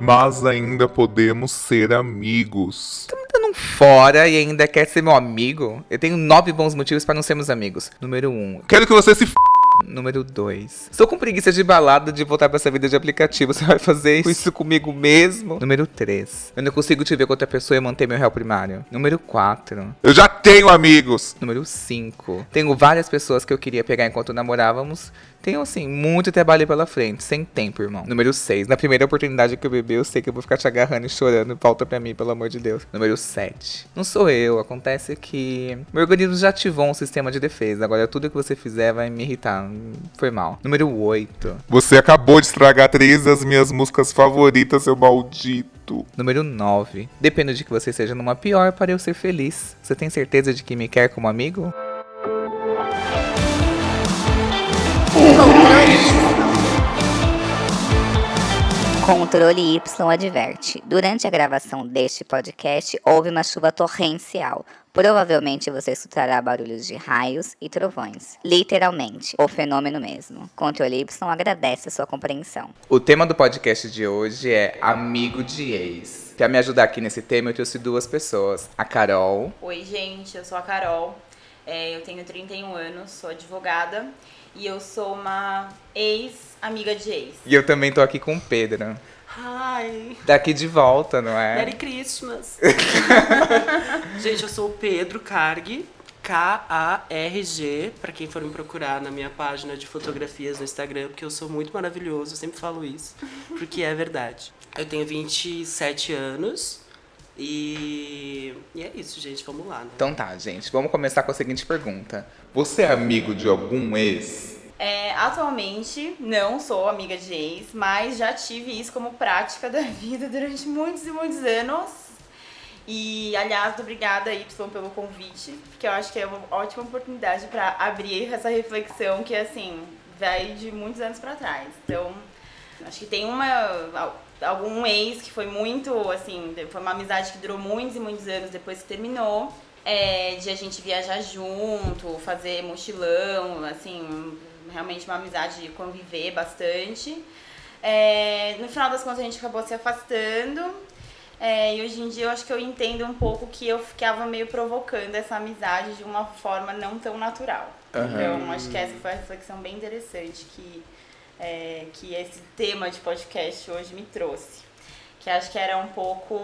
mas ainda podemos ser amigos. Tá me dando um fora e ainda quer ser meu amigo? Eu tenho nove bons motivos para não sermos amigos. Número um. Quero que você se f... Número 2. Estou com preguiça de balada de voltar pra essa vida de aplicativo. Você vai fazer isso comigo mesmo? Número 3. Eu não consigo te ver com outra pessoa e manter meu réu primário. Número 4. Eu já tenho amigos. Número 5. Tenho várias pessoas que eu queria pegar enquanto namorávamos. Tenho, assim, muito trabalho pela frente, sem tempo, irmão. Número 6. Na primeira oportunidade que eu beber, eu sei que eu vou ficar te agarrando e chorando. Volta pra mim, pelo amor de Deus. Número 7. Não sou eu. Acontece que meu organismo já ativou um sistema de defesa. Agora tudo que você fizer vai me irritar. Foi mal. Número 8. Você acabou de estragar três das minhas músicas favoritas, seu maldito. Número 9. Dependo de que você seja numa pior para eu ser feliz. Você tem certeza de que me quer como amigo? Controle Y adverte. Durante a gravação deste podcast, houve uma chuva torrencial. Provavelmente você escutará barulhos de raios e trovões. Literalmente, o fenômeno mesmo. Controle Y agradece a sua compreensão. O tema do podcast de hoje é Amigo de Ex. Pra me ajudar aqui nesse tema, eu trouxe duas pessoas. A Carol. Oi, gente, eu sou a Carol. É, eu tenho 31 anos, sou advogada e eu sou uma ex-amiga de ex. E eu também tô aqui com o Pedro. Hi, Daqui de volta, não é? Merry Christmas. Gente, eu sou o Pedro Carg, K-A-R-G, pra quem for me procurar na minha página de fotografias no Instagram, porque eu sou muito maravilhoso, eu sempre falo isso, porque é verdade. Eu tenho 27 anos e, e é isso, gente, vamos lá, né? Então tá, gente. Vamos começar com a seguinte pergunta. Você é amigo de algum ex? É, atualmente, não sou amiga de ex, mas já tive isso como prática da vida durante muitos e muitos anos. E, aliás, obrigada, Y, pelo convite, porque eu acho que é uma ótima oportunidade para abrir essa reflexão que, assim, vai de muitos anos para trás. Então, acho que tem uma algum ex que foi muito, assim, foi uma amizade que durou muitos e muitos anos depois que terminou. É, de a gente viajar junto, fazer mochilão, assim, realmente uma amizade de conviver bastante. É, no final das contas a gente acabou se afastando. É, e hoje em dia eu acho que eu entendo um pouco que eu ficava meio provocando essa amizade de uma forma não tão natural. Aham. Então acho que essa foi uma reflexão bem interessante que, é, que esse tema de podcast hoje me trouxe. Que acho que era um pouco.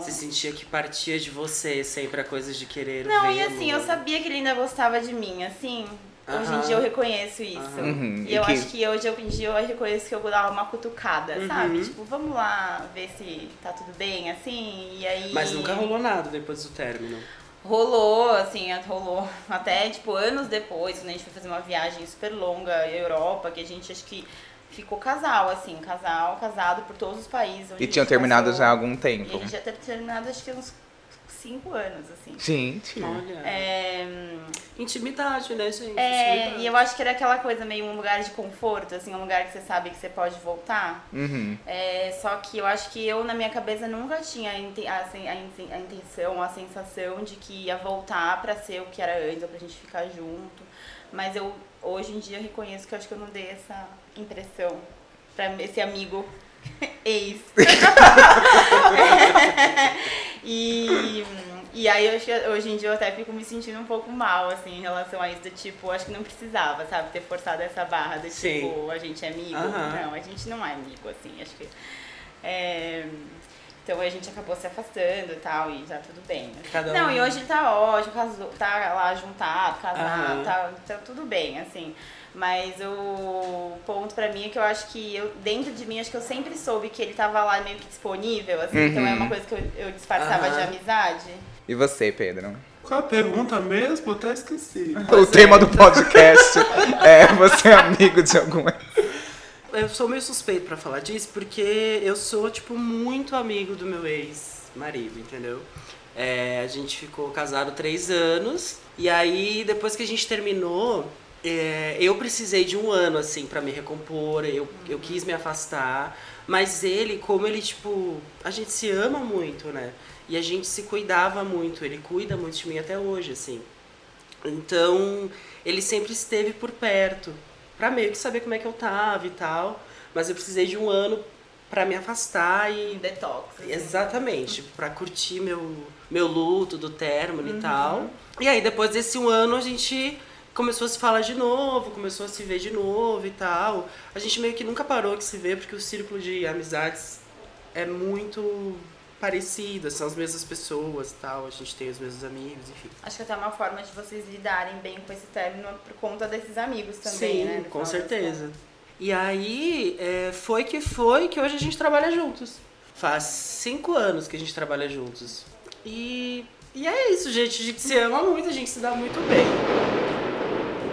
Você sentia que partia de você sempre a coisas de querer Não, e assim, eu sabia que ele ainda gostava de mim, assim. Hoje em dia eu reconheço isso. Uhum, E e eu que- acho que hoje em dia eu reconheço que eu vou dar uma cutucada, Uhum. sabe? Tipo, vamos lá ver se tá tudo bem, assim. E aí. Mas nunca rolou nada depois do término. Rolou, assim, rolou até, tipo, anos depois, quando a gente foi fazer uma viagem super longa à Europa, que a gente acho que ficou casal, assim, casal, casado por todos os países. E tinham terminado passou. já há algum E tempo. a gente já ter terminado acho que uns cinco anos, assim. Gente. Olha. É, Intimidade, né, gente? é, Intimidade. e eu acho que era aquela coisa meio um lugar de conforto, assim, um lugar que você sabe que você pode voltar. Uhum. É, só que eu acho que eu, na minha cabeça, nunca tinha a, intenção, a sensação de que ia voltar pra ser o que era antes, ou pra gente ficar junto. Mas eu, hoje em dia, reconheço que eu acho que eu não dei essa impressão pra esse amigo ex. e, e aí, eu hoje em dia, eu até fico me sentindo um pouco mal, assim, em relação a isso, do tipo, acho que não precisava, sabe, ter forçado essa barra do Sim. tipo, a gente é amigo. Aham. Não, a gente não é amigo, assim, acho que... É, então a gente acabou se afastando e tal, e já tudo bem. né? Cada Não, um- e hoje ele tá ótimo, casou, tá lá juntado, casado, Aham. tá, tá tudo bem, assim. Mas o ponto pra mim é que eu acho que eu, dentro de mim, acho que eu sempre soube que ele tava lá meio que disponível, assim, então é Uhum. uma coisa que eu, eu disfarçava de Aham. amizade. E você, Pedro? Qual a pergunta mesmo? Eu até esqueci. o tema do podcast é você é amigo de algum? Eu sou meio suspeito pra falar disso, porque eu sou, tipo, muito amigo do meu ex-marido, entendeu? É, a gente ficou casado três anos, e aí, depois que a gente terminou, é, eu precisei de um ano, assim, pra me recompor, eu, eu quis me afastar, mas ele, como ele, tipo, a gente se ama muito, né? E a gente se cuidava muito, ele cuida muito de mim até hoje, assim. Então, ele sempre esteve por perto, pra meio que saber como é que eu tava e tal. Mas eu precisei de um ano pra me afastar e Detox. assim. Exatamente, pra curtir meu, meu luto do término Uhum. e tal. E aí, depois desse um ano, a gente começou a se falar de novo, começou a se ver de novo e tal. A gente meio que nunca parou de se ver, porque o círculo de amizades é muito parecido, são as mesmas pessoas e tal, a gente tem os mesmos amigos, enfim. Acho que até é uma forma de vocês lidarem bem com esse término por conta desses amigos também, Sim, né? com certeza. E aí, é, foi que foi que hoje a gente trabalha juntos. Faz cinco anos que a gente trabalha juntos. E, e é isso, gente. A gente se ama muito, a gente se dá muito bem.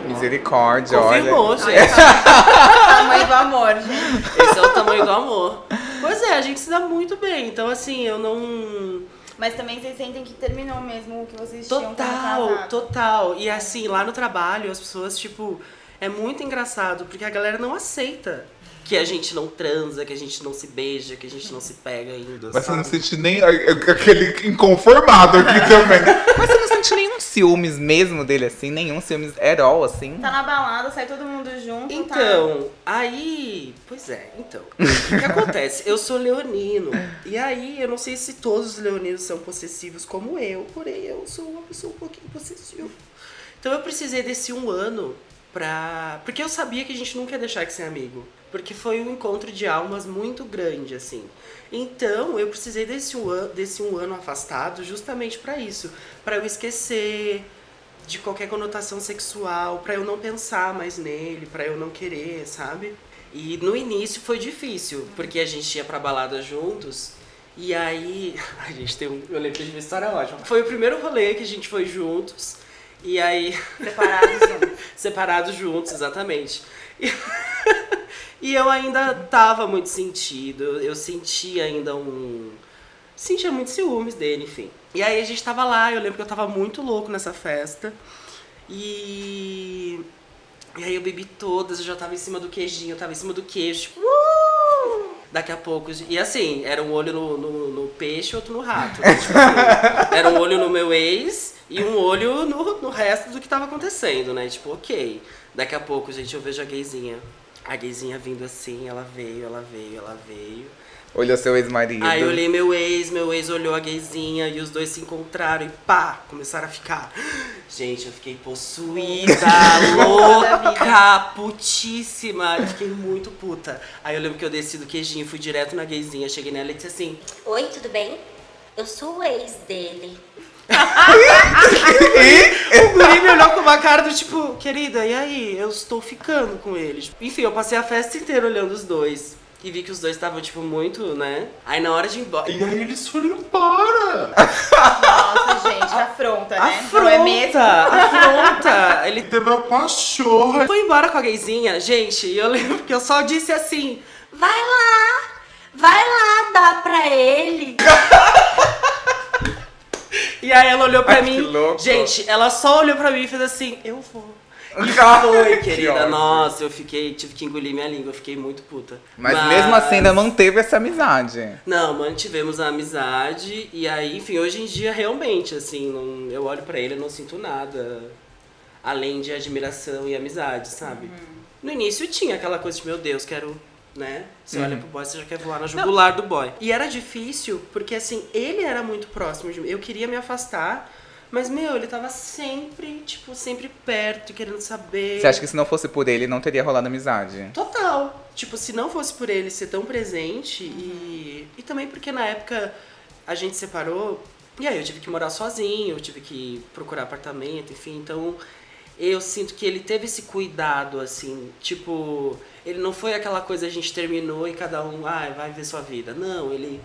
Misericórdia, Confirmou, olha. gente. Tamanho do amor, gente. Esse é o tamanho do amor. Pois é, a gente se dá muito bem. Então, assim, eu não. Mas também vocês sentem que terminou mesmo o que vocês tinham Total, total. E assim, lá no trabalho, as pessoas, tipo, é muito engraçado, porque a galera não aceita que a gente não transa, que a gente não se beija, que a gente não se pega ainda. Mas você não sabe? sente nem aquele inconformado aqui também. Mas você não sente nenhum ciúmes mesmo dele, assim? Nenhum ciúmes at all, assim? Tá na balada, sai todo mundo junto, tá? Então, aí. Pois é, então. O que acontece? Eu sou leonino. E aí, eu não sei se todos os leoninos são possessivos como eu, porém eu sou uma pessoa um pouquinho possessiva. Então eu precisei desse um ano pra. Porque eu sabia que a gente nunca ia deixar de ser amigo. Porque foi um encontro de almas muito grande, assim. Então, eu precisei desse um, an desse um ano afastado justamente pra isso. Pra eu esquecer de qualquer conotação sexual, pra eu não pensar mais nele, pra eu não querer, sabe? E no início foi difícil, porque a gente ia pra balada juntos. E aí. A gente tem um. Eu lembro de uma história ótima. Foi o primeiro rolê que a gente foi juntos. E aí. Separados juntos. separados juntos, exatamente. E, e eu ainda tava muito sentido, eu sentia ainda um. Sentia muito ciúmes dele, enfim. E aí a gente tava lá, eu lembro que eu tava muito louco nessa festa. E. E aí eu bebi todas, eu já tava em cima do queijinho, eu tava em cima do queijo, tipo, "Uh!" Daqui a pouco. E assim, era um olho no, no, no peixe e outro no rato. né? Tipo era um olho no meu ex e um olho no, no resto do que tava acontecendo, né? Tipo, ok. Daqui a pouco, gente, eu vejo a gayzinha. A gayzinha vindo assim, ela veio, ela veio, ela veio. Olhou seu ex-marido. Aí eu olhei meu ex, meu ex olhou a gayzinha e os dois se encontraram e pá, começaram a ficar. Gente, eu fiquei possuída, louca, putíssima. Eu fiquei muito puta. Aí eu lembro que eu desci do queijinho, fui direto na gayzinha, cheguei nela e disse assim: Oi, tudo bem? Eu sou o ex dele. O guri me olhou com uma cara do tipo, querida, e aí? Eu estou ficando com ele. Enfim, eu passei a festa inteira olhando os dois. E vi que os dois estavam, tipo, muito, né? Aí na hora de ir embora. E aí eles foram embora. Nossa, gente, afronta, né? Afronta! Não é mesmo? Afronta! Ele Teve uma pachorra. foi embora com a gayzinha, gente, e eu lembro que eu só disse assim. Vai lá! Vai lá dar pra ele! E aí ela olhou pra Ai, mim. que louco. Gente, ela só olhou pra mim e fez assim, eu vou. E foi, querida. ódio. Nossa, eu fiquei, tive que engolir minha língua, eu fiquei muito puta. Mas, mesmo assim ainda manteve essa amizade. Não, mantivemos a amizade e aí, enfim, hoje em dia realmente, assim, não- eu olho pra ele e não sinto nada além de admiração e amizade, sabe? No início tinha aquela coisa de, meu Deus, quero, né? Você olha pro boy, você já quer voar na jugular do boy. E era difícil, porque assim, ele era muito próximo de mim. Eu queria me afastar, mas, meu, ele tava sempre, tipo, sempre perto, querendo saber. Você acha que se não fosse por ele, não teria rolado amizade? Total. Tipo, se não fosse por ele ser tão presente e. E também porque na época a gente separou, e aí eu tive que morar sozinho, eu tive que procurar apartamento, enfim, então eu sinto que ele teve esse cuidado, assim, tipo, ele não foi aquela coisa a gente terminou e cada um, ai, vai ver sua vida. Não, ele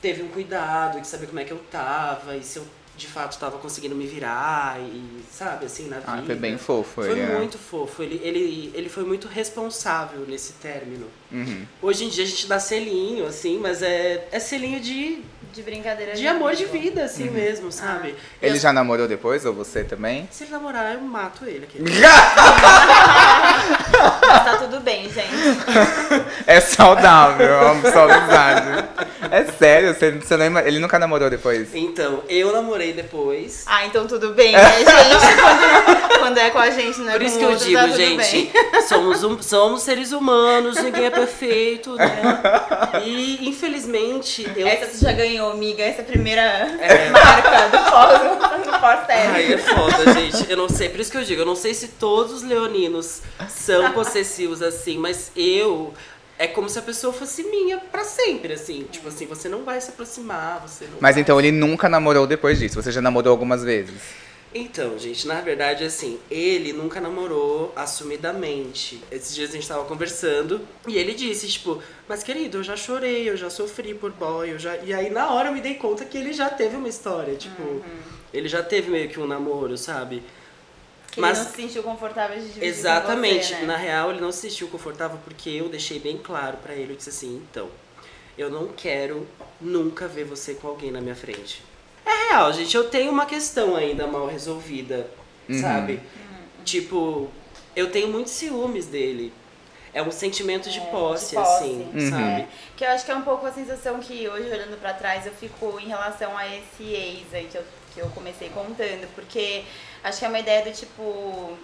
teve um cuidado de saber como é que eu tava e se eu de fato tava conseguindo me virar e, sabe, assim, na vida. Ah, foi bem fofo Foi né? muito fofo. Ele, ele, ele foi muito responsável nesse término. Uhum. Hoje em dia a gente dá selinho, assim, mas é, é selinho de, De brincadeira. de amor de vida, assim mesmo, sabe? E Ele as- já namorou depois, ou você também? Se ele namorar, eu mato ele. Aqui. Mas tá tudo bem, gente. É saudável, eu amo só amizade. É sério, você, você não ele nunca namorou depois? Então, eu namorei depois. Ah, então tudo bem, né, gente? Quando, quando é com a gente, não é Por isso que eu outro, digo, tá gente, somos, um- somos seres humanos, ninguém é perfeito, né? E infelizmente eu. Essa você já ganhou, amiga. Essa é primeira marca do pós, do pós-término. Ai, é foda, gente. Eu não sei, por isso que eu digo, eu não sei se todos os leoninos são possessivos assim, mas eu. É como se a pessoa fosse minha pra sempre, assim. Tipo assim, você não vai se aproximar, você não Mas vai- então ele nunca namorou depois disso, você já namorou algumas vezes. Então, gente, na verdade, assim, ele nunca namorou assumidamente. Esses dias a gente tava conversando e ele disse, tipo, mas querido, eu já chorei, eu já sofri por boy, eu já. E aí na hora eu me dei conta que ele já teve uma história, tipo, ele já teve meio que um namoro, sabe? Que Mas- ele não se sentiu confortável de dividir Exatamente. com você, né? Na real, ele não se sentiu confortável porque eu deixei bem claro pra ele. Eu disse assim, então, eu não quero nunca ver você com alguém na minha frente. É real, gente. Eu tenho uma questão ainda mal resolvida, Uhum. sabe? Tipo, eu tenho muitos ciúmes dele. É um sentimento de É, de posse, posse. assim, Uhum. sabe? Que eu acho que é um pouco a sensação que hoje, olhando pra trás, eu fico em relação a esse ex aí que eu, que eu comecei contando. Porque acho que é uma ideia do tipo.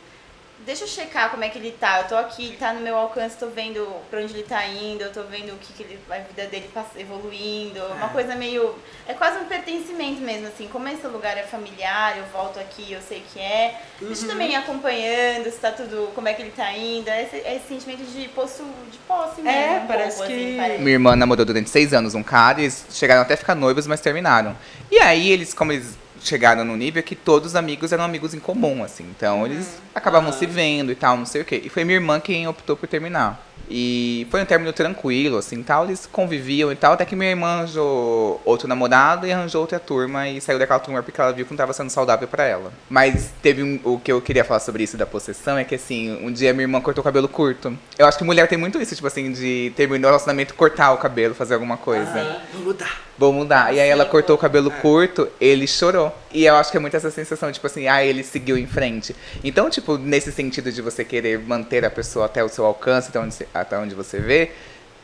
Deixa eu checar como é que ele tá. Eu tô aqui, ele tá no meu alcance, tô vendo pra onde ele tá indo, eu tô vendo o que, que ele, a vida dele passa, evoluindo. Uma coisa meio. É quase um pertencimento mesmo, assim. Como esse lugar é familiar, eu volto aqui, eu sei que é. Deixa eu também ir acompanhando se tá tudo. como é que ele tá indo. É esse, é esse sentimento de posse, de posse mesmo. É, um parece pouco, que- Assim, parece. Minha irmã namorou durante seis anos um cara e eles chegaram até a ficar noivos, mas terminaram. E aí eles, como eles chegaram no nível que todos os amigos eram amigos em comum, assim. Então eles acabavam se vendo e tal, não sei o quê. E foi minha irmã quem optou por terminar. E foi um término tranquilo, assim, tal. Eles conviviam e tal, até que minha irmã arranjou outro namorado e arranjou outra turma e saiu daquela turma porque ela viu que não tava sendo saudável pra ela. Mas teve um, o que eu queria falar sobre isso da possessão é que, assim, um dia minha irmã cortou o cabelo curto. Eu acho que mulher tem muito isso, tipo assim, de terminar o relacionamento, cortar o cabelo, fazer alguma coisa. Ah, vou mudar. Vou mudar. E aí ela cortou o cabelo curto, ele chorou. E eu acho que é muito essa sensação, tipo assim, ah, ele seguiu em frente. Então, tipo, nesse sentido de você querer manter a pessoa até o seu alcance, até onde, você- até onde você vê,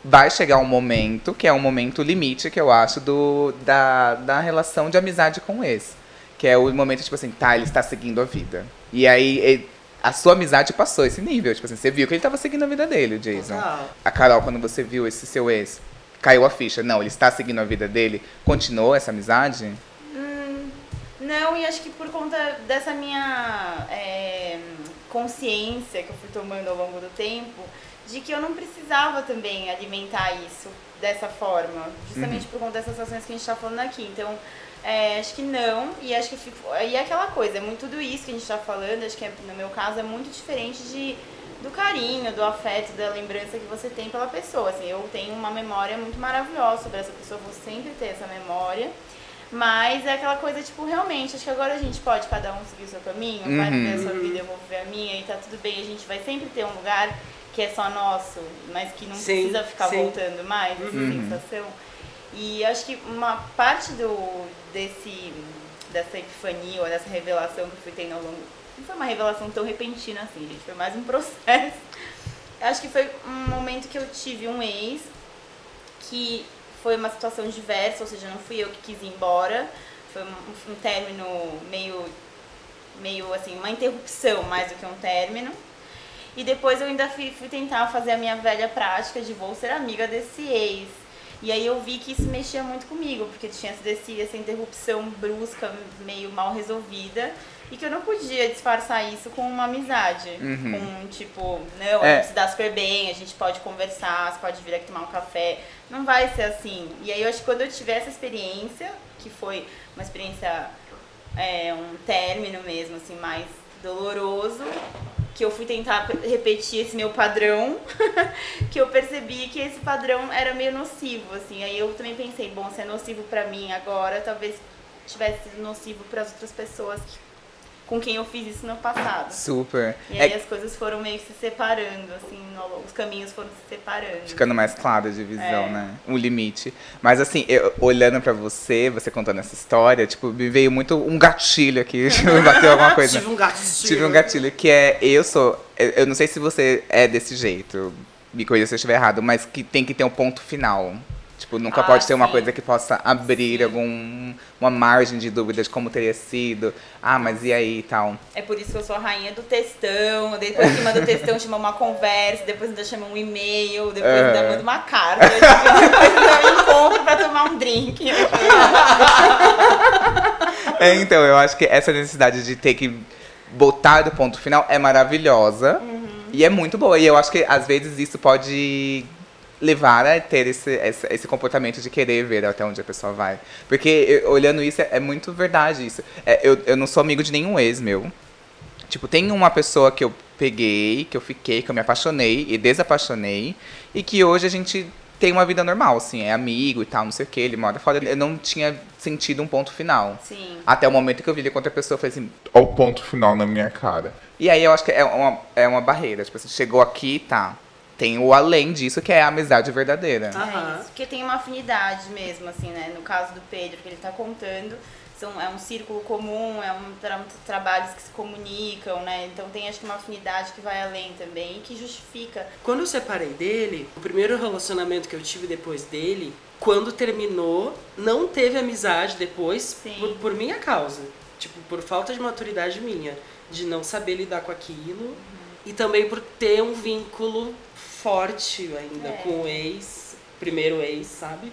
vai chegar um momento, que é um momento limite, que eu acho, do, da, da relação de amizade com ex. Que é o momento, tipo assim, tá, ele está seguindo a vida. E aí, e- a sua amizade passou esse nível. Tipo assim, você viu que ele estava seguindo a vida dele, o Jason. Total. A Carol, quando você viu esse seu ex, caiu a ficha. Não, ele está seguindo a vida dele. Continuou essa amizade? Não, e acho que por conta dessa minha é, consciência que eu fui tomando ao longo do tempo, de que eu não precisava também alimentar isso dessa forma, justamente por conta dessas ações que a gente está falando aqui. Então, é, acho que não, e acho que fico, e é aquela coisa, é muito tudo isso que a gente está falando, acho que é, no meu caso é muito diferente de do carinho, do afeto, da lembrança que você tem pela pessoa. Assim, eu tenho uma memória muito maravilhosa sobre essa pessoa, vou sempre ter essa memória. Mas é aquela coisa, tipo, realmente, acho que agora a gente pode cada um seguir o seu caminho, vai Uhum. viver a sua vida, eu vou viver a minha e tá tudo bem. A gente vai sempre ter um lugar que é só nosso, mas que não Sim, precisa ficar sim. voltando mais, essa sensação. E acho que uma parte do, desse, dessa epifania ou dessa revelação que eu fui tendo ao longo. Não foi uma revelação tão repentina assim, gente, foi mais um processo. Acho que foi um momento que eu tive um ex que foi uma situação diversa, ou seja, não fui eu que quis ir embora. Foi um, um término meio, meio assim, uma interrupção mais do que um término. E depois eu ainda fui, fui tentar fazer a minha velha prática de vou ser amiga desse ex. E aí eu vi que isso mexia muito comigo, porque tinha esse, essa interrupção brusca, meio mal resolvida. E que eu não podia disfarçar isso com uma amizade. Uhum. Com, tipo, não, É. a gente se dá super bem, a gente pode conversar, você pode vir aqui tomar um café. Não vai ser assim. E aí eu acho que quando eu tiver essa experiência, que foi uma experiência, é, um término mesmo, assim, mais doloroso, que eu fui tentar repetir esse meu padrão, que eu percebi que esse padrão era meio nocivo, assim. Aí eu também pensei, bom, se é nocivo pra mim agora, talvez tivesse sido nocivo para as outras pessoas que- com quem eu fiz isso no passado. Super. E É aí as coisas foram meio que se separando, assim, no- os caminhos foram se separando. ficando mais clara a divisão, É. né? O limite. Mas assim, eu- olhando pra você, você contando essa história, tipo, me veio muito um gatilho aqui, me bateu alguma coisa. Tive um gato. Tive um gatilho que é, eu sou, eu eu não sei se você é desse jeito, me corrija se eu estiver errado, mas que tem que ter um ponto final. Tipo, nunca Ah, pode ser uma sim. coisa que possa abrir algum, uma margem de dúvida de como teria sido. Ah, mas e aí e tal. É por isso que eu sou a rainha do textão. Depois que manda o textão, chama uma conversa. Depois ainda chama um e-mail. Depois É. ainda manda uma carta. Depois ainda um encontro pra tomar um drink. É, então, eu acho que essa necessidade de ter que botar do ponto final é maravilhosa. E é muito boa. E eu acho que às vezes isso pode levar a ter esse, esse, esse comportamento de querer ver até onde a pessoa vai. Porque eu- olhando isso, é, é muito verdade isso. É, eu, eu não sou amigo de nenhum ex meu. Tipo, tem uma pessoa que eu peguei, que eu fiquei, que eu me apaixonei e desapaixonei. E que hoje a gente tem uma vida normal, assim, é amigo e tal, não sei o que, ele mora fora. Eu não tinha sentido um ponto final. Sim. Até o momento que eu vi ele com outra pessoa, eu falei assim. Ó o ponto final na minha cara. E aí eu acho que é uma, é uma barreira. Tipo assim, chegou aqui, tá. Tem o além disso, que é a amizade verdadeira. Aham. É isso, porque tem uma afinidade mesmo, assim, né? No caso do Pedro, que ele tá contando, são, é um círculo comum, é um tra trabalhos que se comunicam, né? Então tem acho que uma afinidade que vai além também e que justifica. Quando eu separei dele, o primeiro relacionamento que eu tive depois dele, quando terminou, não teve amizade depois por, por minha causa. Tipo, por falta de maturidade minha, de não saber lidar com aquilo. E também por ter um vínculo forte ainda É. com o ex, primeiro ex, sabe?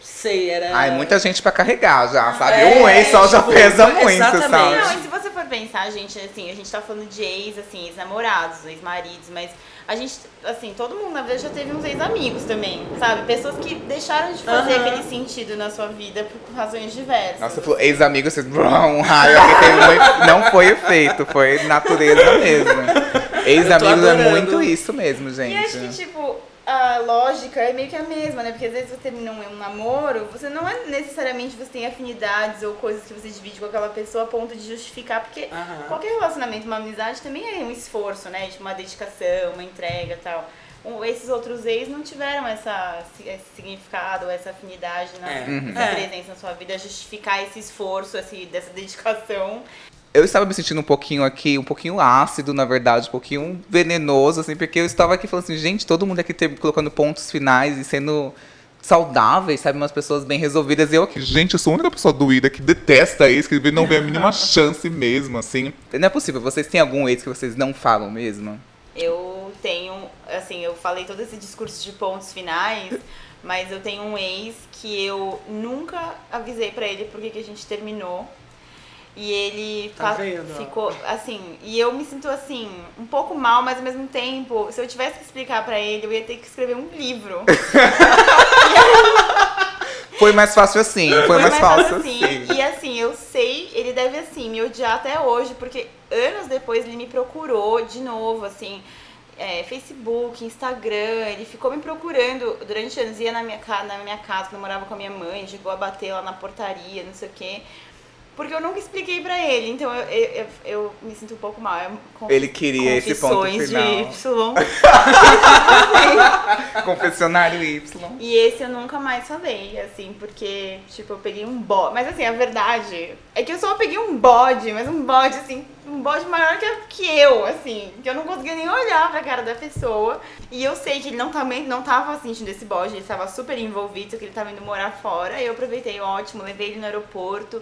Sei, era. Ai, muita gente pra carregar já, sabe? É, um ex só já tipo, pesa muito, exatamente. sabe? Não, e se você for pensar, gente, assim, a gente tá falando de ex, assim, ex-namorados, ex-maridos, mas a gente, assim, todo mundo na vida já teve uns ex-amigos também, sabe? Pessoas que deixaram de fazer aquele sentido na sua vida por razões diversas. Nossa, falou ex-amigo, vocês. Um raio aqui tem efe- Não foi efeito, foi natureza mesmo. Ex-amigos é muito isso mesmo, gente. E acho que, tipo, a lógica é meio que a mesma, né? Porque às vezes você termina um, um namoro, você não é necessariamente você tem afinidades ou coisas que você divide com aquela pessoa a ponto de justificar, porque qualquer relacionamento, uma amizade também é um esforço, né? Tipo, uma dedicação, uma entrega e tal. Um- esses outros ex não tiveram essa, esse significado, essa afinidade, né? É. Uhum. É. presença na sua vida, justificar esse esforço, esse, dessa dedicação. Eu estava me sentindo um pouquinho aqui, um pouquinho ácido, na verdade, um pouquinho venenoso, assim, porque eu estava aqui falando assim, gente, todo mundo aqui tem- colocando pontos finais e sendo saudáveis, sabe? Umas pessoas bem resolvidas. E eu aqui, Gente, eu sou a única pessoa doída que detesta isso, que não vê a mínima chance mesmo, assim. não é possível. Vocês têm algum ex que vocês não falam mesmo? Eu tenho, assim, eu falei todo esse discurso de pontos finais, mas eu tenho um ex que eu nunca avisei pra ele porque que a gente terminou. E ele Tá vendo, ó? ficou assim, e eu me sinto assim, um pouco mal, mas ao mesmo tempo, se eu tivesse que explicar pra ele, eu ia ter que escrever um livro. Foi mais fácil assim, foi, mais, fácil assim. E assim, eu sei, ele deve assim me odiar até hoje, porque anos depois ele me procurou de novo, assim, é, Facebook, Instagram, ele ficou me procurando durante anos, ia na minha, na minha casa, quando eu morava com a minha mãe, chegou a bater lá na portaria, não sei o quê. Porque eu nunca expliquei pra ele, então eu, eu, eu- eu me sinto um pouco mal. Conf- Ele queria esse ponto final. de Y. Confessionário Y. E esse eu nunca mais falei, assim, porque, tipo, eu peguei um bode. Mas assim, a verdade é que eu só peguei um bode, mas um bode, assim, um bode maior que, que eu, assim, que eu não conseguia nem olhar pra cara da pessoa. E eu sei que ele não, também não tava sentindo esse bode, ele tava super envolvido, que ele tava indo morar fora. E eu aproveitei, ótimo, levei ele no aeroporto.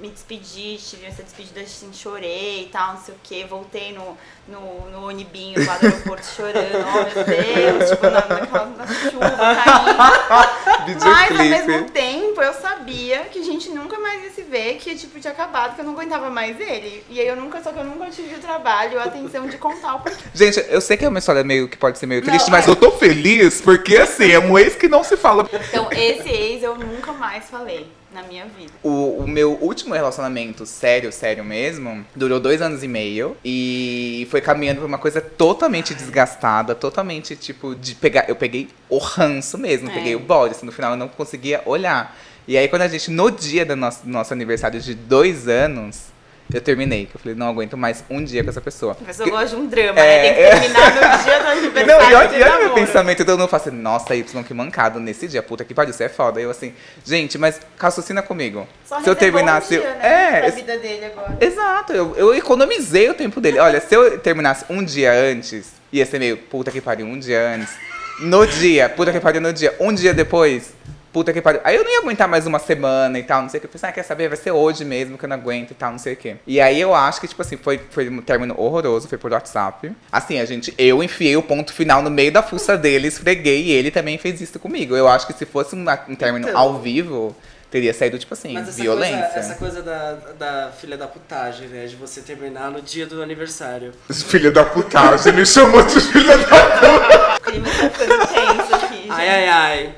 Me despedi, tive essa despedida assim, chorei e tal, não sei o que. Voltei no, no, no onibinho lá do aeroporto chorando, oh meu Deus, tipo, na, naquela na chuva caindo. Mas ao mesmo tempo eu sabia que a gente nunca mais ia se ver, que tipo, tinha acabado, que eu não aguentava mais ele. E aí eu nunca, só que eu nunca tive o trabalho, a atenção de contar o porquê. Gente, eu sei que é uma história meio que pode ser meio Não, triste, Mas mas eu tô feliz porque, assim, é um ex que não se fala. Então esse ex eu nunca mais falei na minha vida. O, o meu último relacionamento, sério, sério mesmo, durou dois anos e meio. E foi caminhando pra uma coisa totalmente desgastada, totalmente, tipo, de pegar. Eu peguei o ranço mesmo, É. peguei o bode, assim, no final eu não conseguia olhar. E aí, quando a gente, no dia do nosso, do nosso aniversário de dois anos, Eu terminei, que eu falei, não aguento mais um dia com essa pessoa. A pessoa Que- gosta de um drama, É, né? Tem que é. terminar no dia do aniversário Não, e olha, e olha meu pensamento, então eu não faço assim, nossa, Y, que mancado nesse dia, puta que pariu, isso é foda. Eu assim, gente, mas raciocina comigo. Só se eu terminasse. um dia, né, é, pra esse- vida dele agora. Exato, eu, eu economizei o tempo dele. Olha, se eu terminasse um dia antes, ia ser meio, puta que pariu, um dia antes. No dia, puta que pariu no dia. Um dia depois, puta que pariu. Aí eu não ia aguentar mais uma semana e tal, não sei o que. Eu pensei, ah, quer saber? Vai ser hoje mesmo que eu não aguento e tal, não sei o que. E aí eu acho que, tipo assim, foi, foi um término horroroso, foi por WhatsApp. Assim, a gente, eu enfiei o ponto final no meio da fuça dele, esfreguei e ele também fez isso comigo. Eu acho que se fosse um, um término Então. ao vivo, teria saído, tipo assim, Mas essa violência. coisa, essa coisa da, da filha da putagem, né? De você terminar no dia do aniversário. Filha da putagem, me chamou de filha da O clima tá ficando tenso aqui, gente. Ai, ai, ai.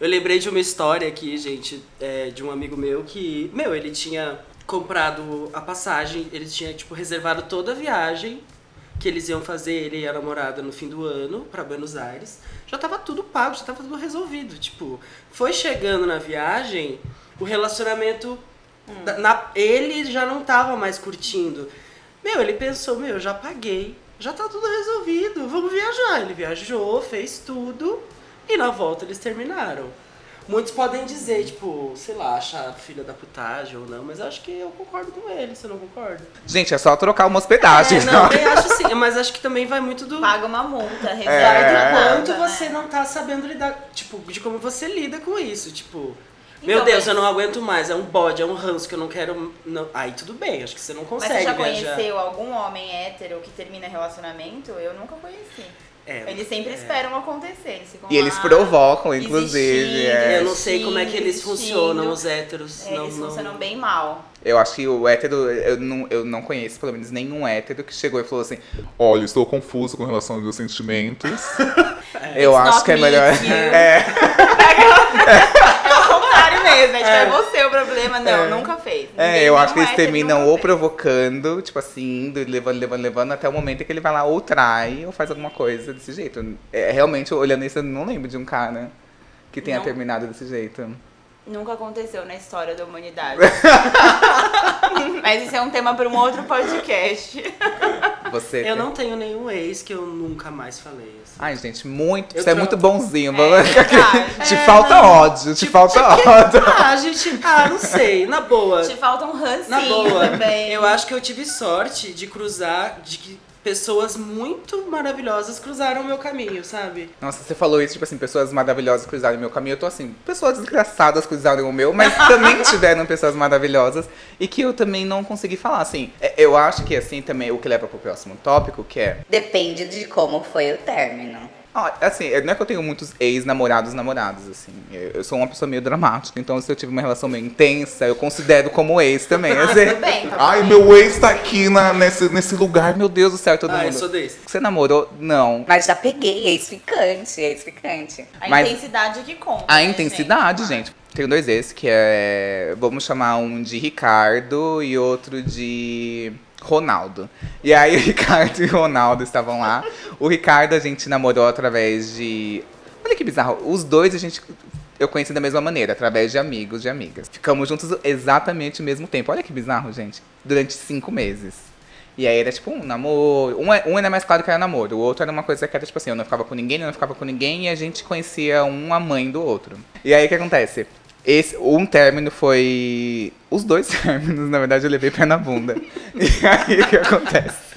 Eu lembrei de uma história aqui, gente, é, de um amigo meu que, meu, ele tinha comprado a passagem, ele tinha, tipo, reservado toda a viagem que eles iam fazer, ele e a namorada, no fim do ano, pra Buenos Aires. Já tava tudo pago, já tava tudo resolvido. Tipo, foi chegando na viagem, o relacionamento. da- na- ele já não tava mais curtindo. Meu, ele pensou, meu, eu já paguei, já tá tudo resolvido, vamos viajar. Ele viajou, fez tudo e na volta eles terminaram. Muitos podem dizer, tipo, sei lá, achar filha da putagem ou não, mas eu acho que eu concordo com ele, você não concorda? Gente, é só trocar uma hospedagem. É, não, eu acho sim, mas acho que também vai muito do. Paga uma multa, É. uma Quanto multa, você né? não tá sabendo lidar, tipo, de como você lida com isso, tipo. Então, Meu Deus, mas- eu não aguento mais, é um bode, é um ranço que eu não quero. Não... Aí tudo bem, acho que você não Mas consegue você já viajar. conheceu algum homem hétero que termina relacionamento? Eu nunca conheci. É, Eles sempre é. esperam acontecer. Eles ficam E eles provocam, inclusive. existindo, é. Eu não sei como é que eles existindo. funcionam, os héteros. É, não, eles não... funcionam bem mal. Eu acho que o hétero, eu não, eu não conheço pelo menos nenhum hétero que chegou e falou assim: Olha, estou confuso com relação aos meus sentimentos. Eu It's acho que é me, melhor. É, contrário mesmo, é, tipo, é você o problema. Não, nunca fez. é, Ninguém, eu acho que eles hétero terminam ou fez. provocando, tipo assim, indo, levando, levando, levando, até o momento em que ele vai lá ou trai ou faz alguma coisa desse jeito. É, realmente, olhando isso, eu não lembro de um cara que tenha Não. terminado desse jeito. Nunca aconteceu na história da humanidade. Mas isso é um tema para um outro podcast. Você. Eu tem- não tenho nenhum ex que eu nunca mais falei. assim. Ai, gente, muito. Eu Você é muito bonzinho. É, verdade. te É, falta não. ódio, te falta ódio. Ah, gente, ah, não sei, na boa. Te falta um rancinho Na boa, também. eu acho que eu tive sorte de cruzar, de que pessoas muito maravilhosas cruzaram o meu caminho, sabe? Nossa, você falou isso, tipo assim, pessoas maravilhosas cruzaram o meu caminho. Eu tô assim, pessoas desgraçadas cruzaram o meu, mas também tiveram pessoas maravilhosas e que eu também não consegui falar. Assim, é- eu acho que assim também o que leva pro próximo tópico, que é. Depende de como foi o término. Ó, assim, não é que eu tenho muitos ex-namorados, namorados, assim. Eu eu sou uma pessoa meio dramática, então se eu tive uma relação meio intensa, eu considero como ex também. assim. Tudo bem, tá Ai, meu ex tá aqui na, nesse, nesse lugar. Meu Deus do céu, todo Ah, eu mundo. sou desse. Você namorou? Não. Mas já peguei, ex-ficante, ex-ficante. A Mas- intensidade que conta. A né, intensidade, gente. Tenho dois ex, que é. Vamos chamar um de Ricardo e outro de Ronaldo. E aí o Ricardo e o Ronaldo estavam lá. O Ricardo a gente namorou através de. Olha que bizarro. Os dois a gente. Eu conheci da mesma maneira, através de amigos, de amigas. Ficamos juntos exatamente o mesmo tempo. Olha que bizarro, gente. Durante cinco meses. E aí era tipo um namoro. Um, é- um era mais claro que era namoro. O outro era uma coisa que era tipo assim, eu não ficava com ninguém, eu não ficava com ninguém, e a gente conhecia um a mãe do outro. E aí o que acontece? Esse, um término foi. Os dois términos, na verdade, eu levei pé na bunda. E aí o que acontece?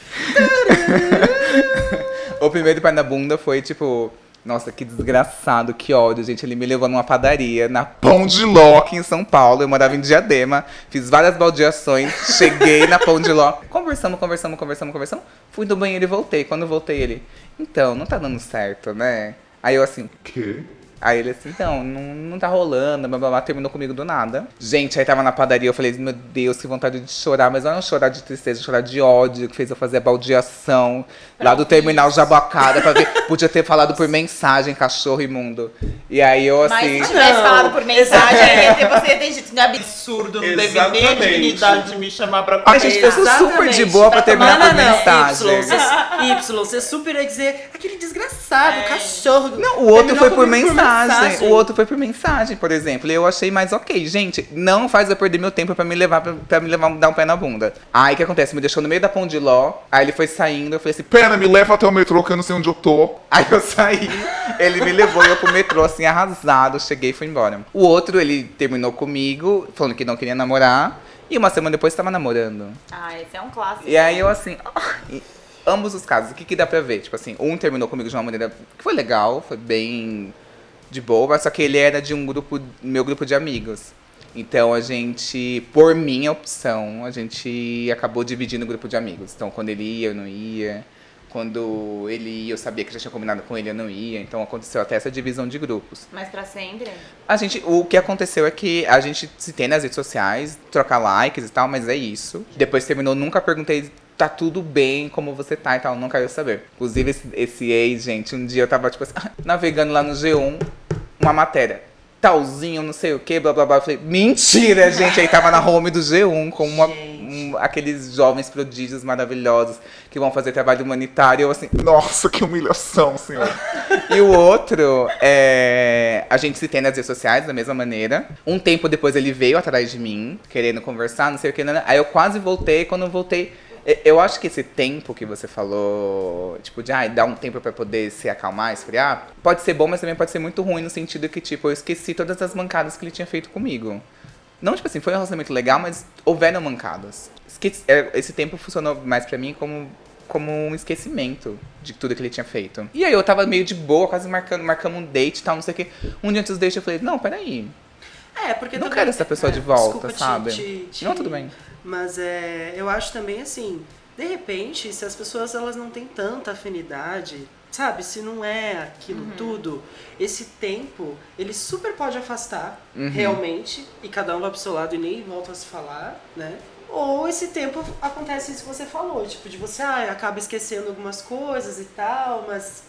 o primeiro pé na bunda foi tipo. Nossa, que desgraçado, que ódio, gente. Ele me levou numa padaria na Pão de Ló, aqui em São Paulo. Eu morava em Diadema. Fiz várias baldeações. Cheguei na Pão de Ló. Conversamos, conversamos, conversamos, conversamos. Fui do banheiro e voltei. Quando voltei, ele. Então, não tá dando certo, né? Aí eu assim, Que? Aí ele assim, então, não, não tá rolando, blá blá blá, terminou comigo do nada. Gente, aí tava na padaria, eu falei, meu Deus, que vontade de chorar, mas não é um chorar de tristeza, chorar de ódio, que fez eu fazer a baldeação lá do terminal Jabacara pra ver. Podia ter falado por mensagem, cachorro imundo. E aí eu Mas assim. se tivesse Não, falado por mensagem, ia ter, você ia ter dito, não é absurdo. Não deve nem a dignidade de me chamar pra Ai, gente, eu sou super de boa pra terminar não, por não, mensagem. Y, você, y, você super ia dizer aquele desgraçado, cachorro. Não, o outro foi por mensagem. Mensagem. mensagem. O outro foi por mensagem, por exemplo. E eu achei mais ok. Gente, não faz eu perder meu tempo pra me levar, pra, pra me levar, dar um pé na bunda. Aí o que acontece? Me deixou no meio da pão de ló. Aí ele foi saindo, eu falei assim, Pena, me leva até o metrô que eu não sei onde eu tô. Aí eu saí, ele me levou e eu pro metrô, assim, arrasado, cheguei e fui embora. O outro, ele terminou comigo, falando que não queria namorar. E uma semana depois tava namorando. Ah, esse é um clássico. E aí eu assim, e ambos os casos, o que, que dá pra ver? Tipo assim, um terminou comigo de uma maneira que foi legal, foi bem de boa, só que ele era de um grupo, meu grupo de amigos. Então a gente, por minha opção, a gente acabou dividindo o grupo de amigos. Então quando ele ia, eu não ia. Quando ele ia, eu sabia que já tinha combinado com ele, eu não ia. Então aconteceu até essa divisão de grupos. Mas pra sempre? A gente, o que aconteceu é que a gente se tem nas redes sociais, trocar likes e tal, mas é isso. Depois terminou, nunca perguntei, tá tudo bem, como você tá e tal, não quero saber. Inclusive, esse, esse ex, gente, um dia eu tava, tipo assim, navegando lá no G1, uma matéria. Talzinho, não sei o que, blá blá blá. Eu falei, mentira, gente. Aí tava na home do G1 com uma, um- aqueles jovens prodígios maravilhosos que vão fazer trabalho humanitário. Eu assim, Nossa, que humilhação, senhor. e o outro, é, a gente se tem nas redes sociais da mesma maneira. Um tempo depois ele veio atrás de mim, querendo conversar, não sei o que. né, né. Aí eu quase voltei. Quando eu voltei, eu acho que esse tempo que você falou, tipo, de ah, dar um tempo pra poder se acalmar, esfriar, pode ser bom, mas também pode ser muito ruim no sentido que, tipo, eu esqueci todas as mancadas que ele tinha feito comigo. Não, tipo assim, foi um relacionamento legal, mas houveram mancadas. Esqueci- é, Esse tempo funcionou mais pra mim como, como um esquecimento de tudo que ele tinha feito. E aí eu tava meio de boa, quase marcando, marcando um date e tal, não sei o quê. Um dia antes do date eu falei, não, peraí. É, porque Não também- quero essa pessoa de volta, sabe? te- te- Não, tudo bem. Mas é, eu acho também assim, de repente, se as pessoas elas não têm tanta afinidade, sabe, se não é aquilo tudo, esse tempo ele super pode afastar Uhum. realmente e cada um vai pro seu lado e nem volta a se falar, né? Ou esse tempo acontece isso que você falou, tipo, de você ah, acaba esquecendo algumas coisas e tal, mas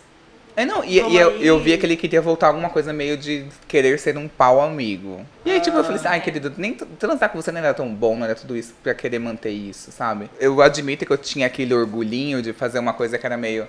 É, não, e, e eu, eu via que ele queria voltar alguma coisa meio de querer ser um pau amigo. E aí, tipo, eu falei assim, ai, querido, nem transar com você não era tão bom, não era tudo isso pra querer manter isso, sabe? Eu admito que eu tinha aquele orgulhinho de fazer uma coisa que era meio.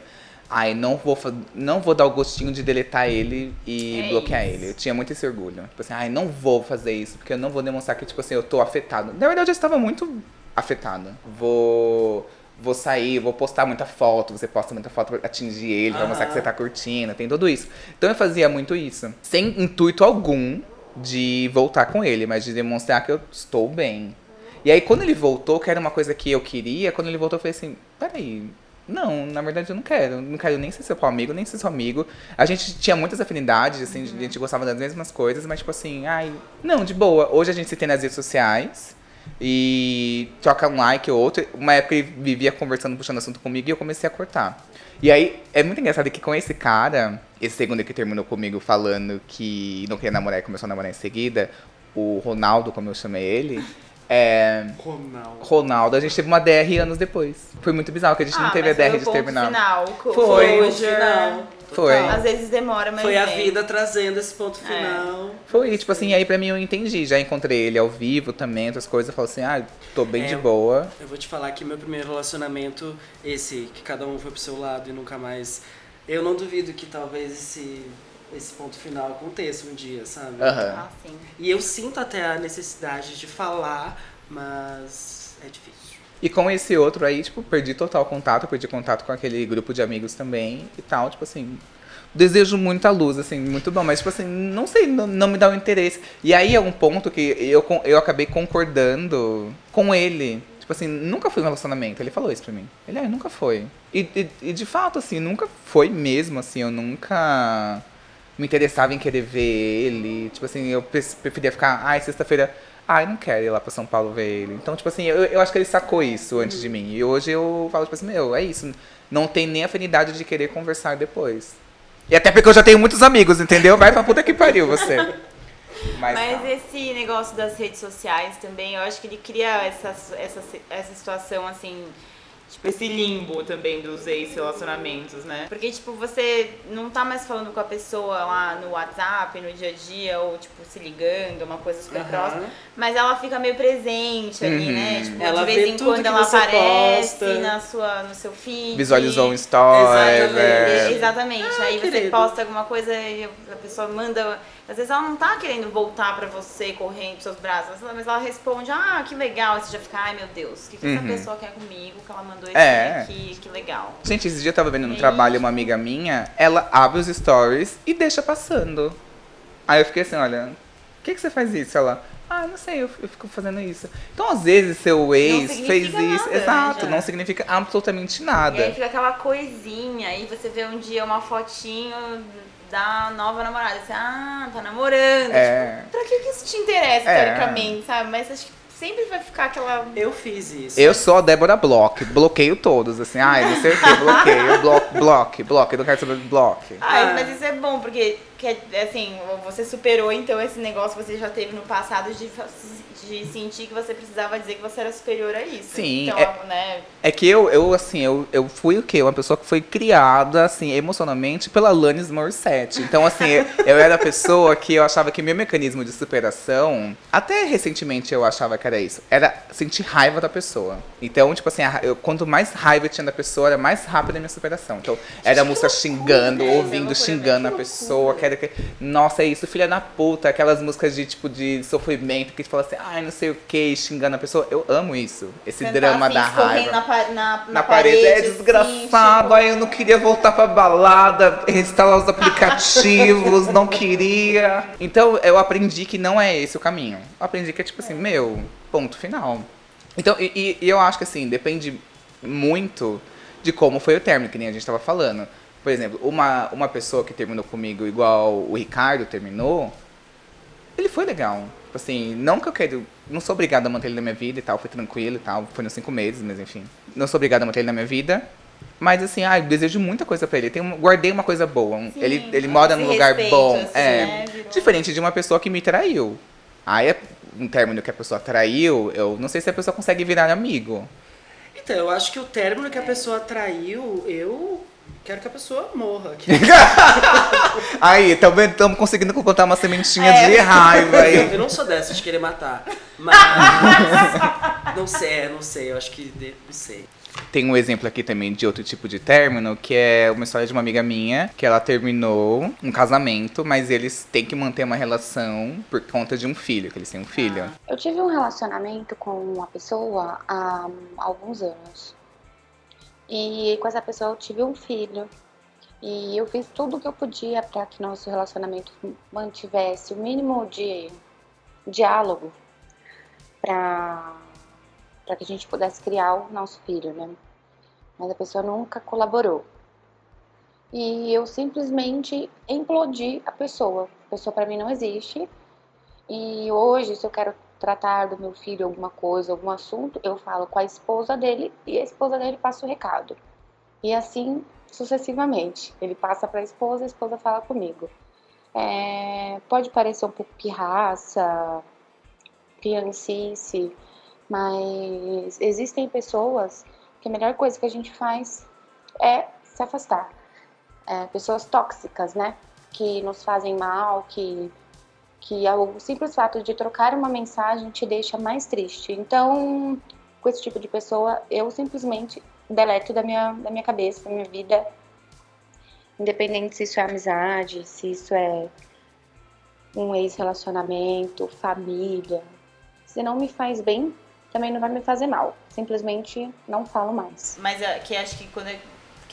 Ai, não vou, não vou dar o gostinho de deletar ele e É bloquear isso. ele. Eu tinha muito esse orgulho. Tipo assim, ai, não vou fazer isso, porque eu não vou demonstrar que, tipo assim, eu tô afetado. Na verdade, eu estava muito afetado. Vou. Vou sair, vou postar muita foto, você posta muita foto pra atingir ele, pra mostrar que você tá curtindo, tem tudo isso. Então eu fazia muito isso. Sem intuito algum de voltar com ele, mas de demonstrar que eu estou bem. E aí quando ele voltou, que era uma coisa que eu queria, quando ele voltou eu falei assim, peraí, não, na verdade eu não quero. Não quero nem ser seu amigo, nem ser seu amigo. A gente tinha muitas afinidades, assim, a gente gostava das mesmas coisas, mas tipo assim, ai, não, de boa. Hoje a gente se tem nas redes sociais e troca um like ou outro. Uma época ele vivia conversando, puxando assunto comigo e eu comecei a cortar. E aí é muito engraçado que com esse cara, esse segundo que terminou comigo falando que não queria namorar e começou a namorar em seguida, o Ronaldo, como eu chamei ele, é. Ronaldo. Ronaldo, a gente teve uma DR anos depois. Foi muito bizarro, que a gente não Ah, teve a foi DR o de ponto terminar. Final, co- Foi. closure. Final. Foi. Às vezes demora, mas Foi a vida trazendo esse ponto É. final. Foi, tipo assim, aí pra mim eu entendi. Já encontrei ele ao vivo também, outras coisas. Eu falo assim, ah, tô bem É, de boa. Eu vou te falar que meu primeiro relacionamento, esse que cada um foi pro seu lado e nunca mais. Eu não duvido que talvez esse, esse ponto final aconteça um dia, sabe? Aham. Ah, sim. E eu sinto até a necessidade de falar, mas é difícil. E com esse outro aí, tipo, perdi total contato, perdi contato com aquele grupo de amigos também e tal, tipo assim. Desejo muita luz, assim, muito bom, mas, tipo assim, não sei, não, não me dá o interesse. E aí é um ponto que eu, eu acabei concordando com ele. Tipo assim, nunca foi um relacionamento. Ele falou isso pra mim. Ele, ah, nunca foi. E, e, e de fato, assim, nunca foi mesmo, assim, eu nunca me interessava em querer ver ele. Tipo assim, eu pre- preferia ficar, ai, sexta-feira, ai, não quero ir lá pra São Paulo ver ele. Então, tipo assim, eu, eu acho que ele sacou isso antes de mim. E hoje eu falo, tipo assim, meu, é isso. Não tem nem afinidade de querer conversar depois. E até porque eu já tenho muitos amigos, entendeu? Vai pra puta que pariu você. Mas, Mas esse negócio das redes sociais também, eu acho que ele cria essa, essa, essa situação assim Tipo, esse limbo também dos ex-relacionamentos, né? Porque, tipo, você não tá mais falando com a pessoa lá no WhatsApp, no dia a dia, ou, tipo, se ligando, uma coisa super Aham. próxima. Mas ela fica meio presente ali, Uhum. né? Tipo, Ela de vê vez em tudo quando ela você aparece posta. na sua, no seu feed. Visualizou um story. Exatamente. é. Exatamente. Aí você querido. posta alguma coisa e a pessoa manda. Às vezes ela não tá querendo voltar pra você correndo pros seus braços, mas ela responde, ah, que legal. Aí você já fica, ai meu Deus, o que, que essa Uhum. pessoa quer comigo? Que ela mandou esse É. aqui, que legal. Gente, esse dia eu tava vendo no Gente. trabalho uma amiga minha, ela abre os stories e deixa passando. Aí eu fiquei assim, olha, por que, que você faz isso? Ela, ah, não sei, eu, fico fazendo isso. Então, às vezes, seu ex fez isso. nada, né, Exato, já. não significa absolutamente E aí nada. fica aquela coisinha, aí você vê um dia uma fotinho da nova namorada, você, ah, tá namorando. É. Tipo, pra que, que isso te interessa, É. teoricamente, sabe? Mas acho que sempre vai ficar aquela. Eu fiz isso. Eu sou a Débora Block, bloqueio todos, assim, ai, não sei o que, bloqueio, bloco, bloco, bloco, eu não quero saber bloco. Ai, Ah. mas isso é bom, porque que, assim, você superou então esse negócio que você já teve no passado de, de sentir que você precisava dizer que você era superior a isso. Sim, Então, é- né? É que eu, eu assim, eu, eu fui o quê? Uma pessoa que foi criada, assim, emocionalmente pela Alanis Morissette. Então, assim, eu, era a pessoa que eu achava que meu mecanismo de superação, até recentemente eu achava que era isso, era sentir raiva da pessoa. Então, tipo assim, a eu, quanto mais raiva eu tinha da pessoa, era mais rápida a minha superação. Então, era a música xingando, né? ouvindo, Loucura, xingando a pessoa, que era que, nossa, é isso, filha da puta, aquelas músicas de, tipo, de sofrimento, que fala assim, ai, não sei o que, xingando a pessoa. Eu amo isso, esse Você drama da assim, escorrendo raiva Na, pa- na, na, na parede, é assim, desgraçado. tipo, Aí eu não queria voltar pra balada, instalar os aplicativos, não queria. Então eu aprendi que não é esse o caminho. Eu aprendi que é tipo assim, meu, ponto final. Então, e, e- e eu acho que assim, depende muito de como foi o término, que nem a gente tava falando. Por exemplo, uma, uma pessoa que terminou comigo igual o Ricardo terminou, ele foi legal. Tipo assim, não que eu quero. Não sou obrigada a manter ele na minha vida e tal, foi tranquilo e tal. Foi nos cinco meses, mas enfim. Não sou obrigada a manter ele na minha vida. Mas assim, ah, eu desejo muita coisa pra ele. Tem um- guardei uma coisa boa. Sim, ele, ele mora num lugar respeito, bom. assim, é. né, Diferente de uma pessoa que me traiu. Aí é um término que a pessoa traiu, eu não sei se a pessoa consegue virar amigo. Então, eu acho que o término que a pessoa traiu, eu quero que a pessoa morra. Aí, estamos conseguindo plantar uma sementinha É. de raiva aí. Eu não sou dessa de querer matar. Mas. não sei, é, não sei. Eu acho que. Não sei. Tem um exemplo aqui também de outro tipo de término, que é uma história de uma amiga minha, que ela terminou um casamento, mas eles têm que manter uma relação por conta de um filho, que eles têm um filho. Eu tive um relacionamento com uma pessoa há alguns anos. E com essa pessoa eu tive um filho. E eu fiz tudo o que eu podia para que nosso relacionamento mantivesse o mínimo de diálogo para que a gente pudesse criar o nosso filho, né? Mas a pessoa nunca colaborou. E eu simplesmente implodi a pessoa. A pessoa para mim não existe. E hoje, se eu quero tratar do meu filho alguma coisa, algum assunto, eu falo com a esposa dele e a esposa dele passa o recado. E assim sucessivamente. Ele passa para a esposa, a esposa fala comigo. É, pode parecer um pouco pirraça, criancice, mas existem pessoas que a melhor coisa que a gente faz é se afastar. É, pessoas tóxicas, né? Que nos fazem mal, que que o simples fato de trocar uma mensagem te deixa mais triste. Então, com esse tipo de pessoa, eu simplesmente deleto da minha, da minha cabeça, da minha vida, independente se isso é amizade, se isso é um ex-relacionamento, família. Se não me faz bem, também não vai me fazer mal. Simplesmente não falo mais. Mas é, que acho que quando é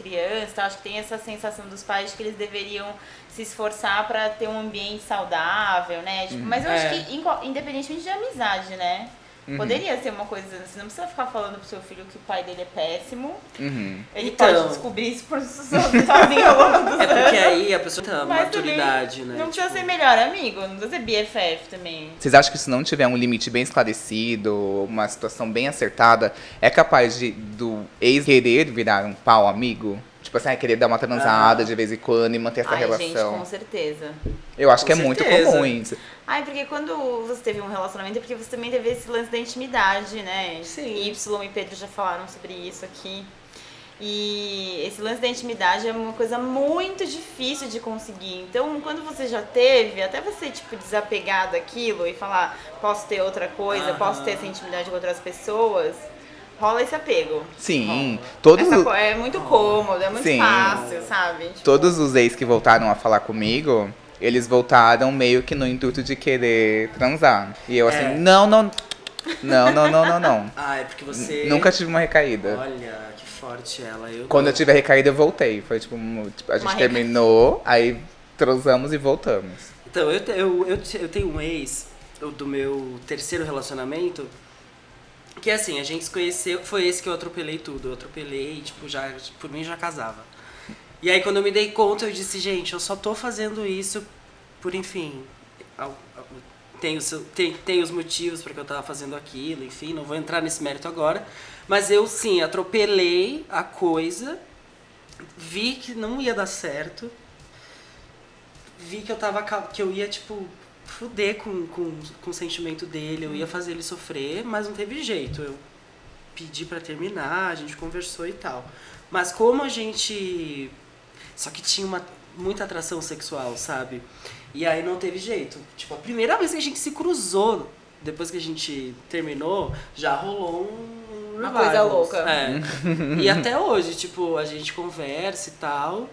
criança, tá, acho que tem essa sensação dos pais de que eles deveriam se esforçar pra ter um ambiente saudável, né? Tipo, mas eu É. acho que independentemente de amizade, né? Uhum. Poderia ser uma coisa, você não precisa ficar falando pro seu filho que o pai dele é péssimo. Uhum. Ele Então. pode descobrir isso por sozinho ao longo dos É porque anos. aí a pessoa tem uma Mas maturidade, né? Não precisa Tipo, ser melhor amigo, não precisa ser BFF também. Vocês acham que se não tiver um limite bem esclarecido, uma situação bem acertada, é capaz de do ex querer virar um pau amigo? Tipo assim, ah, querer dar uma transada de vez em quando e manter essa Ai, relação. gente, com certeza. Eu acho que é Com muito certeza. comum isso. Ai, porque quando você teve um relacionamento é porque você também teve esse lance da intimidade, né? Sim. Y e Pedro já falaram sobre isso aqui. E esse lance da intimidade é uma coisa muito difícil de conseguir. Então, quando você já teve, até você, tipo, desapegar daquilo e falar, posso ter outra coisa, posso ter essa intimidade com outras pessoas, rola esse apego. Sim, todos, Essa é muito cômodo, é muito Sim. fácil, sabe? Tipo, todos os ex que voltaram a falar comigo, eles voltaram meio que no intuito de querer transar. E eu assim, É. não, não. Não, não, não, não, não. Ah, é porque você. Nunca tive uma recaída. Olha, que forte ela. Eu Quando eu tive a recaída, eu voltei. Foi tipo, tipo, a gente Uma reca- terminou, aí transamos e voltamos. Então, eu, te- eu, eu, eu tenho um ex do meu terceiro relacionamento. Que assim, a gente se conheceu. Foi esse que eu atropelei tudo. Eu atropelei, tipo, já. Por mim já casava. E aí quando eu me dei conta, eu disse, gente, eu só tô fazendo isso por, enfim. Tem, o seu- tem, tem os motivos para que eu tava fazendo aquilo, enfim, não vou entrar nesse mérito agora. Mas eu sim, atropelei a coisa, vi que não ia dar certo, vi que eu tava que eu ia tipo fuder com, com, com o sentimento dele, eu ia fazer ele sofrer, mas não teve jeito. Eu pedi pra terminar, a gente conversou e tal. Mas como a gente só que tinha uma muita atração sexual, sabe? E aí não teve jeito. Tipo, a primeira vez que a gente se cruzou, depois que a gente terminou, já rolou um Uma revival. coisa louca. É. e até hoje, tipo, a gente conversa e tal.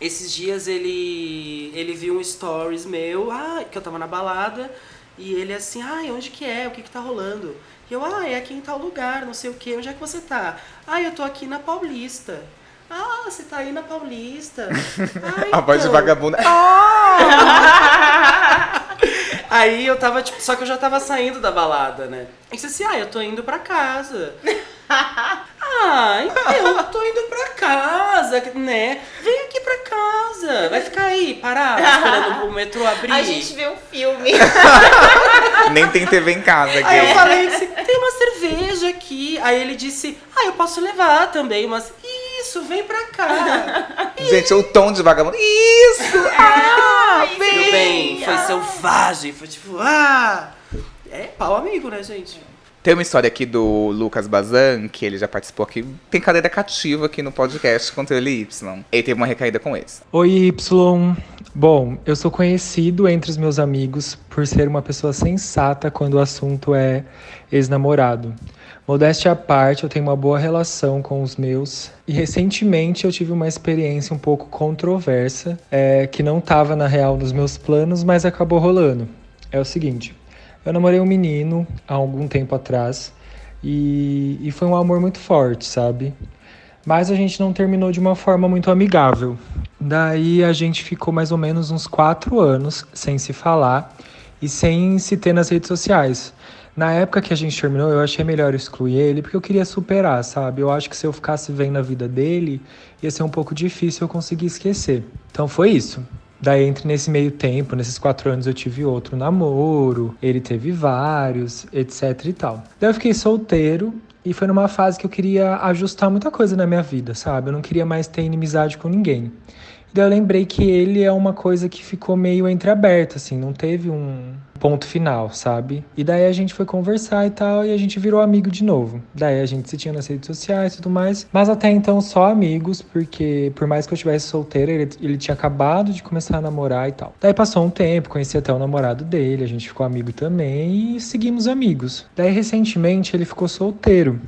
Esses dias ele ele viu um stories meu, ah, que eu tava na balada, e ele assim, ai, onde que é? O que que tá rolando? E eu, ah, é aqui em tal lugar, não sei o que, onde é que você tá? Ah, eu tô aqui na Paulista. Ah, você tá aí na Paulista. Ah, A voz de então. vagabunda. Aí eu tava, tipo, só que eu já tava saindo da balada, né? E disse assim, ah, eu tô indo pra casa. ah, eu tô indo pra casa, né? Vem aqui pra casa. Vai ficar aí, parado, esperando o metrô abrir. a gente vê um filme. Nem tem TV em casa, Aí eu falei assim, tem uma cerveja aqui. Aí ele disse, ah, eu posso levar também, mas isso, vem pra cá. Gente, o tom de vagabundo. Isso! Ah, Meu vem! bem, foi selvagem, foi tipo, ah... É pau amigo, né, gente? Tem uma história aqui do Lucas Bazan, que ele já participou aqui. Tem cadeira cativa aqui no podcast Controle Y. Ele teve uma recaída com esse. Oi, Y. Bom, eu sou conhecido entre os meus amigos por ser uma pessoa sensata quando o assunto é ex-namorado. Modéstia à parte, eu tenho uma boa relação com os meus. E recentemente eu tive uma experiência um pouco controversa, é, que não estava na real nos meus planos, mas acabou rolando. É o seguinte: eu namorei um menino há algum tempo atrás e, e foi um amor muito forte, sabe? Mas a gente não terminou de uma forma muito amigável. Daí a gente ficou mais ou menos uns quatro anos sem se falar e sem se ter nas redes sociais. Na época que a gente terminou, eu achei melhor excluir ele porque eu queria superar, sabe? Eu acho que se eu ficasse vendo a vida dele, ia ser um pouco difícil eu conseguir esquecer. Então foi isso. Daí, entre nesse meio tempo, nesses quatro anos, eu tive outro namoro, ele teve vários, etc e tal. Daí eu fiquei solteiro e foi numa fase que eu queria ajustar muita coisa na minha vida, sabe? Eu não queria mais ter inimizade com ninguém. Daí eu lembrei que ele é uma coisa que ficou meio entreaberta, assim, não teve um ponto final, sabe? E daí a gente foi conversar e tal, e a gente virou amigo de novo. Daí a gente se tinha nas redes sociais e tudo mais, mas até então só amigos, porque por mais que eu estivesse solteira, ele, ele tinha acabado de começar a namorar e tal. Daí passou um tempo, conheci até o namorado dele, a gente ficou amigo também e seguimos amigos. Daí recentemente ele ficou solteiro.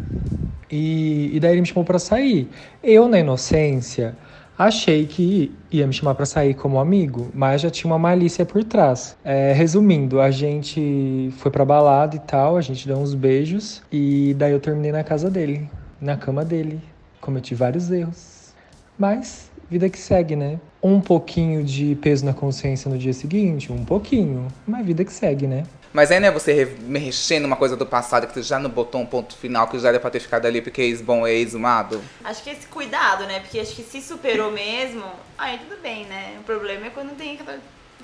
E, e daí ele me chamou pra sair. Eu, na inocência, achei que ia me chamar pra sair como amigo, mas já tinha uma malícia por trás. É, resumindo, a gente foi pra balada e tal, a gente deu uns beijos e daí eu terminei na casa dele, na cama dele. Cometi vários erros. Mas vida que segue, né? Um pouquinho de peso na consciência no dia seguinte, um pouquinho, mas vida que segue, né? Mas aí não é você re- mexer numa coisa do passado que você já não botou um ponto final que já era pra ter ficado ali porque ex-bom é ex-mado? Acho que esse cuidado, né? Porque acho que se superou mesmo, aí tudo bem, né? O problema é quando tem aquela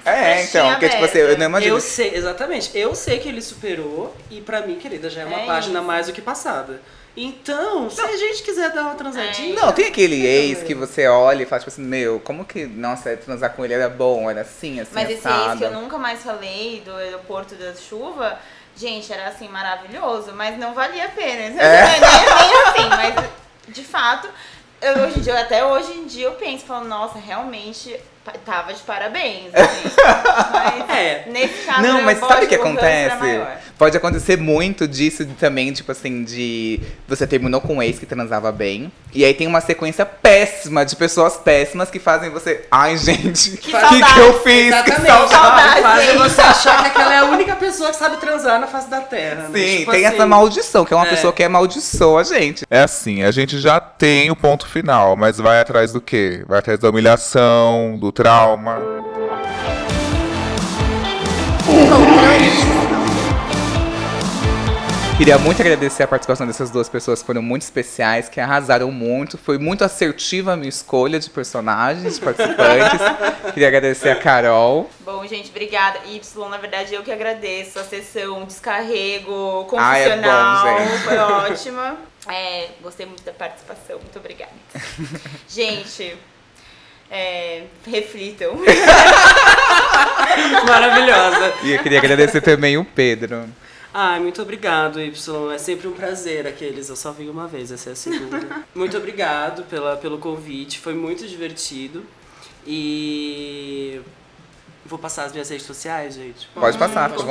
É, então, porque tipo assim, eu não imagino. Eu sei, exatamente. Eu sei que ele superou e pra mim, querida, já é uma É página isso. mais do que passada. Então, se a gente quiser dar uma transadinha. Não, tem aquele ex que você olha e fala, tipo assim, meu, como que, nossa, transar com ele era bom, era assim, assim, Mas esse assado. ex que eu nunca mais falei do aeroporto da chuva, gente, era assim maravilhoso, mas não valia a pena. É. Nem, nem assim, mas de fato, eu, hoje em dia, até hoje em dia eu penso, falo, nossa, realmente tava de parabéns. Assim. Mas É. nesse caso, Não, mas sabe o que acontece? Pode acontecer muito disso também, tipo assim, de você terminou com um ex que transava bem, e aí tem uma sequência péssima de pessoas péssimas que fazem você. Ai, gente, o que, que, saudade. eu fiz? Que Exatamente. saudade. saudade. Fazem você achar que aquela é a única pessoa que sabe transar na face da terra. né? Sim, Tipo tem assim, essa maldição, que é uma É. pessoa que amaldiçoa a gente. É assim, a gente já tem o ponto final, mas vai atrás do quê? Vai atrás da humilhação, do trauma. Queria muito agradecer a participação dessas duas pessoas que foram muito especiais, que arrasaram muito. Foi muito assertiva a minha escolha de personagens, de participantes. Queria agradecer a Carol. Bom, gente, obrigada. Y, na verdade, eu que agradeço a sessão, descarrego, Ah, é bom. Foi ótima. É, gostei muito da participação. Muito obrigada. gente, é, reflitam. Maravilhosa. E eu queria agradecer também o Pedro. Ai, muito obrigado, Y. É sempre um prazer aqueles. Eu só vim uma vez, essa é a segunda. muito obrigado pela, pelo convite, foi muito divertido. E. Vou passar as minhas redes sociais, gente. Pode passar, fica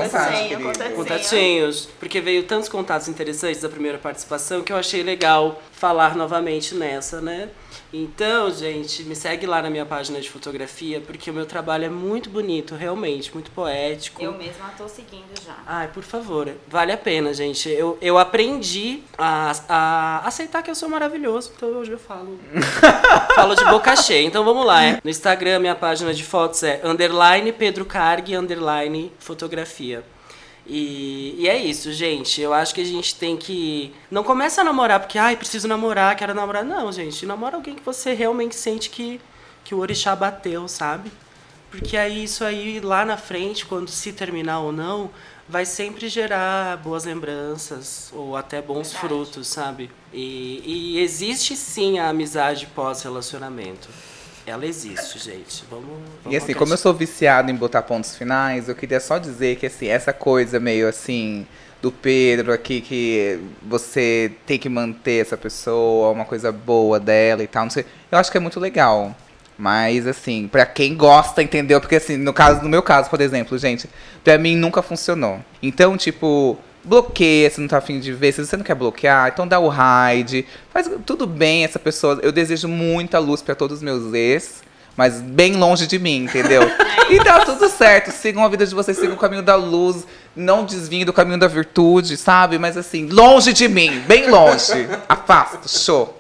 à vontade. Contatinhos, porque veio tantos contatos interessantes da primeira participação que eu achei legal falar novamente nessa, né? Então, gente, me segue lá na minha página de fotografia, porque o meu trabalho é muito bonito, realmente, muito poético. Eu mesma tô seguindo já. Ai, por favor, vale a pena, gente. Eu, eu aprendi a, a aceitar que eu sou maravilhoso, então hoje eu falo. falo de boca cheia. Então vamos lá. é. No Instagram, minha página de fotos é underline Pedro Carg, underline fotografia. E, e é isso, gente. Eu acho que a gente tem que. Não começa a namorar porque, ai, preciso namorar, quero namorar. Não, gente. Namora alguém que você realmente sente que, que o orixá bateu, sabe? Porque aí isso aí lá na frente, quando se terminar ou não, vai sempre gerar boas lembranças ou até bons frutos, sabe? E, e existe sim a amizade pós-relacionamento. Ela existe, gente. Vamos. vamos E assim, como eu sou viciado em botar pontos finais, eu queria só dizer que assim, essa coisa meio assim do Pedro aqui que você tem que manter essa pessoa, uma coisa boa dela e tal, não sei. Eu acho que é muito legal. Mas assim, pra quem gosta, entendeu? Porque assim, no caso, no meu caso, por exemplo, gente, pra mim nunca funcionou. Então, tipo, bloqueia se não tá afim de ver. Se você não quer bloquear, então dá o hide. Faz tudo bem essa pessoa. Eu desejo muita luz pra todos os meus ex. Mas bem longe de mim, entendeu? E tá tudo certo. Sigam a vida de vocês, sigam o caminho da luz. Não desviem do caminho da virtude, sabe? Mas assim, longe de mim, bem longe. Afasta, show.